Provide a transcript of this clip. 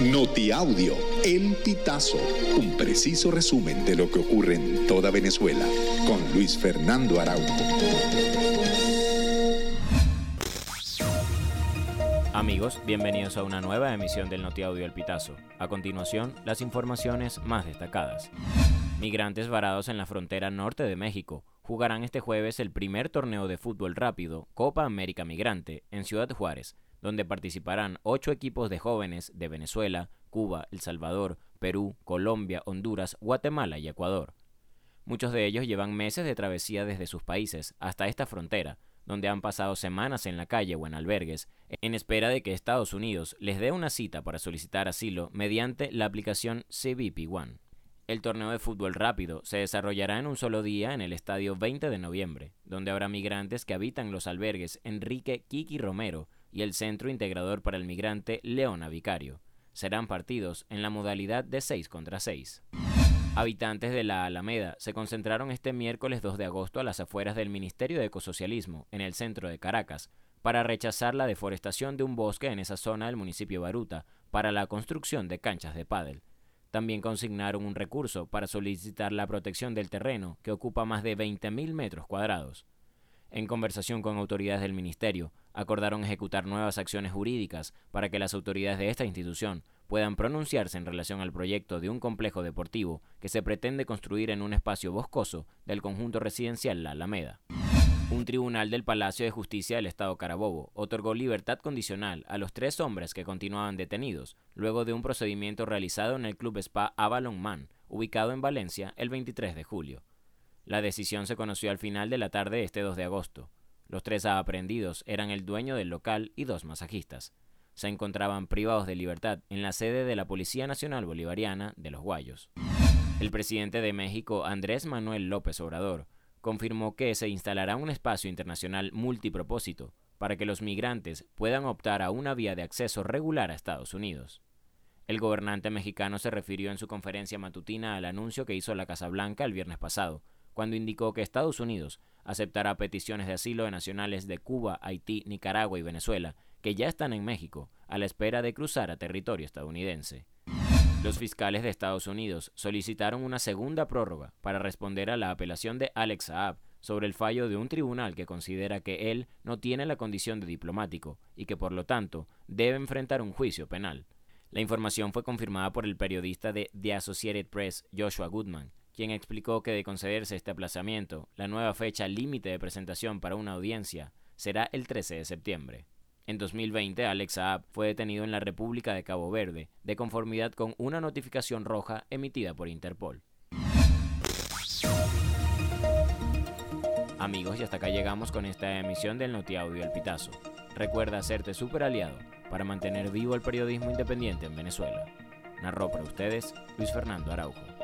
Notiaudio, El Pitazo, un preciso resumen de lo que ocurre en toda Venezuela, con Luis Fernando Araújo. Amigos, bienvenidos a una nueva emisión del Notiaudio El Pitazo. A continuación, las informaciones más destacadas. Migrantes varados en la frontera norte de México jugarán este jueves el primer torneo de fútbol rápido Copa América Migrante en Ciudad Juárez, donde participarán ocho equipos de jóvenes de Venezuela, Cuba, El Salvador, Perú, Colombia, Honduras, Guatemala y Ecuador. Muchos de ellos llevan meses de travesía desde sus países hasta esta frontera, donde han pasado semanas en la calle o en albergues, en espera de que Estados Unidos les dé una cita para solicitar asilo mediante la aplicación CBP One. El torneo de fútbol rápido se desarrollará en un solo día en el estadio 20 de noviembre, donde habrá migrantes que habitan los albergues Enrique Kiki Romero y el Centro Integrador para el Migrante Leona Vicario. Serán partidos en la modalidad de 6 contra 6. Habitantes de la Alameda se concentraron este miércoles 2 de agosto a las afueras del Ministerio de Ecosocialismo, en el centro de Caracas, para rechazar la deforestación de un bosque en esa zona del municipio Baruta para la construcción de canchas de pádel. También consignaron un recurso para solicitar la protección del terreno, que ocupa más de 20.000 metros cuadrados. En conversación con autoridades del Ministerio, acordaron ejecutar nuevas acciones jurídicas para que las autoridades de esta institución puedan pronunciarse en relación al proyecto de un complejo deportivo que se pretende construir en un espacio boscoso del conjunto residencial La Alameda. Un tribunal del Palacio de Justicia del Estado Carabobo otorgó libertad condicional a los tres hombres que continuaban detenidos luego de un procedimiento realizado en el Club Spa Avalon Man, ubicado en Valencia, el 23 de julio. La decisión se conoció al final de la tarde de este 2 de agosto. Los tres aprehendidos eran el dueño del local y dos masajistas. Se encontraban privados de libertad en la sede de la Policía Nacional Bolivariana de los Guayos. El presidente de México, Andrés Manuel López Obrador, confirmó que se instalará un espacio internacional multipropósito para que los migrantes puedan optar a una vía de acceso regular a Estados Unidos. El gobernante mexicano se refirió en su conferencia matutina al anuncio que hizo la Casa Blanca el viernes pasado, cuando indicó que Estados Unidos aceptará peticiones de asilo de nacionales de Cuba, Haití, Nicaragua y Venezuela, que ya están en México, a la espera de cruzar a territorio estadounidense. Los fiscales de Estados Unidos solicitaron una segunda prórroga para responder a la apelación de Alex Saab sobre el fallo de un tribunal que considera que él no tiene la condición de diplomático y que por lo tanto debe enfrentar un juicio penal. La información fue confirmada por el periodista de The Associated Press, Joshua Goodman, quien explicó que de concederse este aplazamiento, la nueva fecha límite de presentación para una audiencia será el 13 de septiembre. En 2020, Alex Saab fue detenido en la República de Cabo Verde, de conformidad con una notificación roja emitida por Interpol. Amigos, y hasta acá llegamos con esta emisión del Notiaudio El Pitazo. Recuerda hacerte super aliado para mantener vivo el periodismo independiente en Venezuela. Narró para ustedes Luis Fernando Araujo.